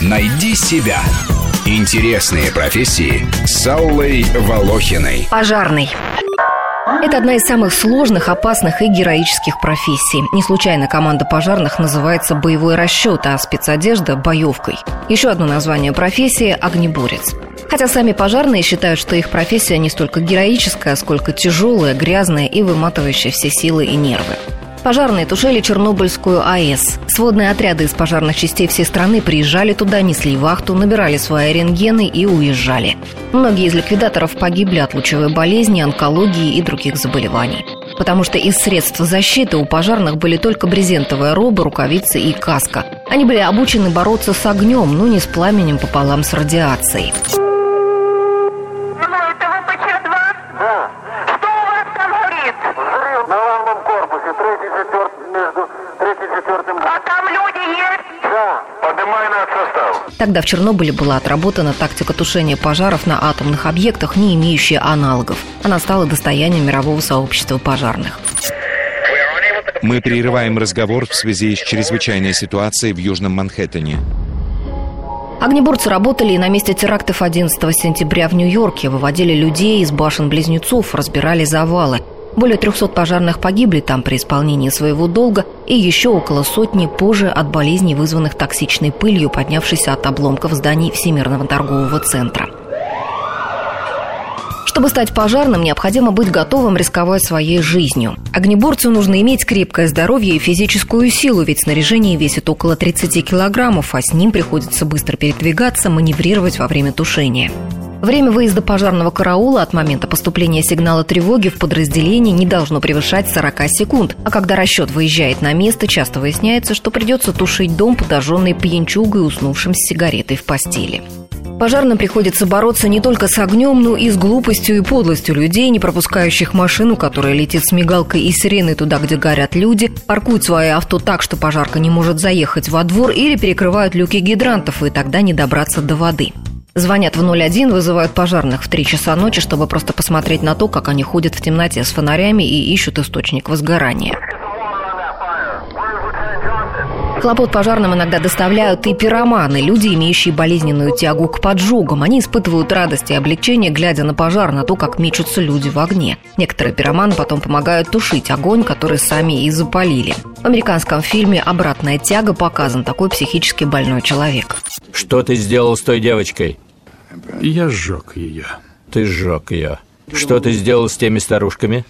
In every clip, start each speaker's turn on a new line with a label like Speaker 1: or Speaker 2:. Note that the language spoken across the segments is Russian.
Speaker 1: Найди себя. Интересные профессии с Аллой Волохиной.
Speaker 2: Пожарный. Это одна из самых сложных, опасных и героических профессий. Не случайно команда пожарных называется «боевой расчет», а спецодежда – «боевкой». Еще одно название профессии – «огнеборец». Хотя сами пожарные считают, что их профессия не столько героическая, сколько тяжелая, грязная и выматывающая все силы и нервы. Пожарные тушили Чернобыльскую АЭС. Сводные отряды из пожарных частей всей страны приезжали туда, несли вахту, набирали свои рентгены и уезжали. Многие из ликвидаторов погибли от лучевой болезни, онкологии и других заболеваний. Потому что из средств защиты у пожарных были только брезентовая роба, рукавицы и каска. Они были обучены бороться с огнем, но не с пламенем пополам с радиацией. Тогда в Чернобыле была отработана тактика тушения пожаров на атомных объектах, не имеющая аналогов. Она стала достоянием мирового сообщества пожарных.
Speaker 3: Мы прерываем разговор в связи с чрезвычайной ситуацией в Южном Манхэттене.
Speaker 2: Огнеборцы работали и на месте терактов 11 сентября в Нью-Йорке, выводили людей из башен-близнецов, разбирали завалы – более 300 пожарных погибли там при исполнении своего долга и еще около сотни позже от болезней, вызванных токсичной пылью, поднявшейся от обломков зданий Всемирного торгового центра. Чтобы стать пожарным, необходимо быть готовым рисковать своей жизнью. Огнеборцу нужно иметь крепкое здоровье и физическую силу, ведь снаряжение весит около 30 килограммов, а с ним приходится быстро передвигаться, маневрировать во время тушения. Время выезда пожарного караула от момента поступления сигнала тревоги в подразделении не должно превышать 40 секунд. А когда расчет выезжает на место, часто выясняется, что придется тушить дом, подожженный пьянчугой, уснувшим с сигаретой в постели. Пожарным приходится бороться не только с огнем, но и с глупостью и подлостью людей, не пропускающих машину, которая летит с мигалкой и сиреной туда, где горят люди, паркуют свои авто так, что пожарка не может заехать во двор или перекрывают люки гидрантов, и тогда не добраться до воды. Звонят в 01, вызывают пожарных в 3 часа ночи, чтобы просто посмотреть на то, как они ходят в темноте с фонарями и ищут источник возгорания. Хлопот пожарным иногда доставляют и пироманы, люди, имеющие болезненную тягу к поджогам. Они испытывают радость и облегчение, глядя на пожар, на то, как мечутся люди в огне. Некоторые пироманы потом помогают тушить огонь, который сами и запалили. В американском фильме «Обратная тяга» показан такой психически больной человек.
Speaker 4: Что ты сделал с той девочкой?
Speaker 5: Я сжег ее.
Speaker 4: Ты сжег ее. Что ты сделал с теми старушками?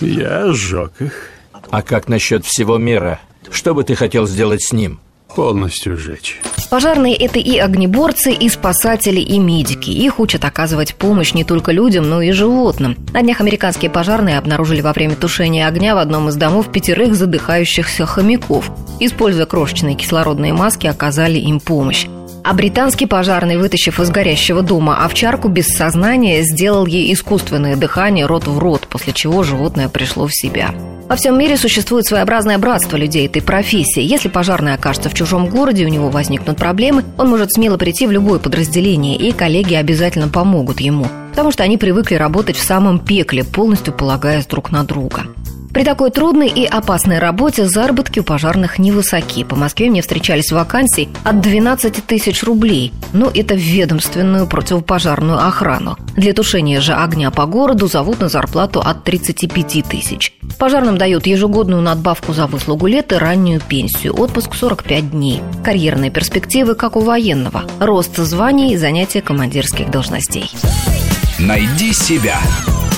Speaker 5: Я сжег их.
Speaker 4: А как насчет всего мира? Что бы ты хотел сделать с ним?
Speaker 5: Полностью сжечь.
Speaker 2: Пожарные – это и огнеборцы, и спасатели, и медики. Их учат оказывать помощь не только людям, но и животным. На днях американские пожарные обнаружили во время тушения огня в одном из домов пятерых задыхающихся хомяков. Используя крошечные кислородные маски, оказали им помощь. А британский пожарный, вытащив из горящего дома овчарку без сознания, сделал ей искусственное дыхание рот в рот, после чего животное пришло в себя. Во всем мире существует своеобразное братство людей этой профессии. Если пожарный окажется в чужом городе, у него возникнут проблемы, он может смело прийти в любое подразделение, и коллеги обязательно помогут ему, потому что они привыкли работать в самом пекле, полностью полагаясь друг на друга. При такой трудной и опасной работе заработки у пожарных невысоки. По Москве мне встречались вакансии от 12 тысяч рублей. Но это в ведомственную противопожарную охрану. Для тушения же огня по городу зовут на зарплату от 35 тысяч. Пожарным дают ежегодную надбавку за выслугу лет и раннюю пенсию. Отпуск 45 дней. Карьерные перспективы, как у военного. Рост званий и занятия командирских должностей.
Speaker 1: Найди себя.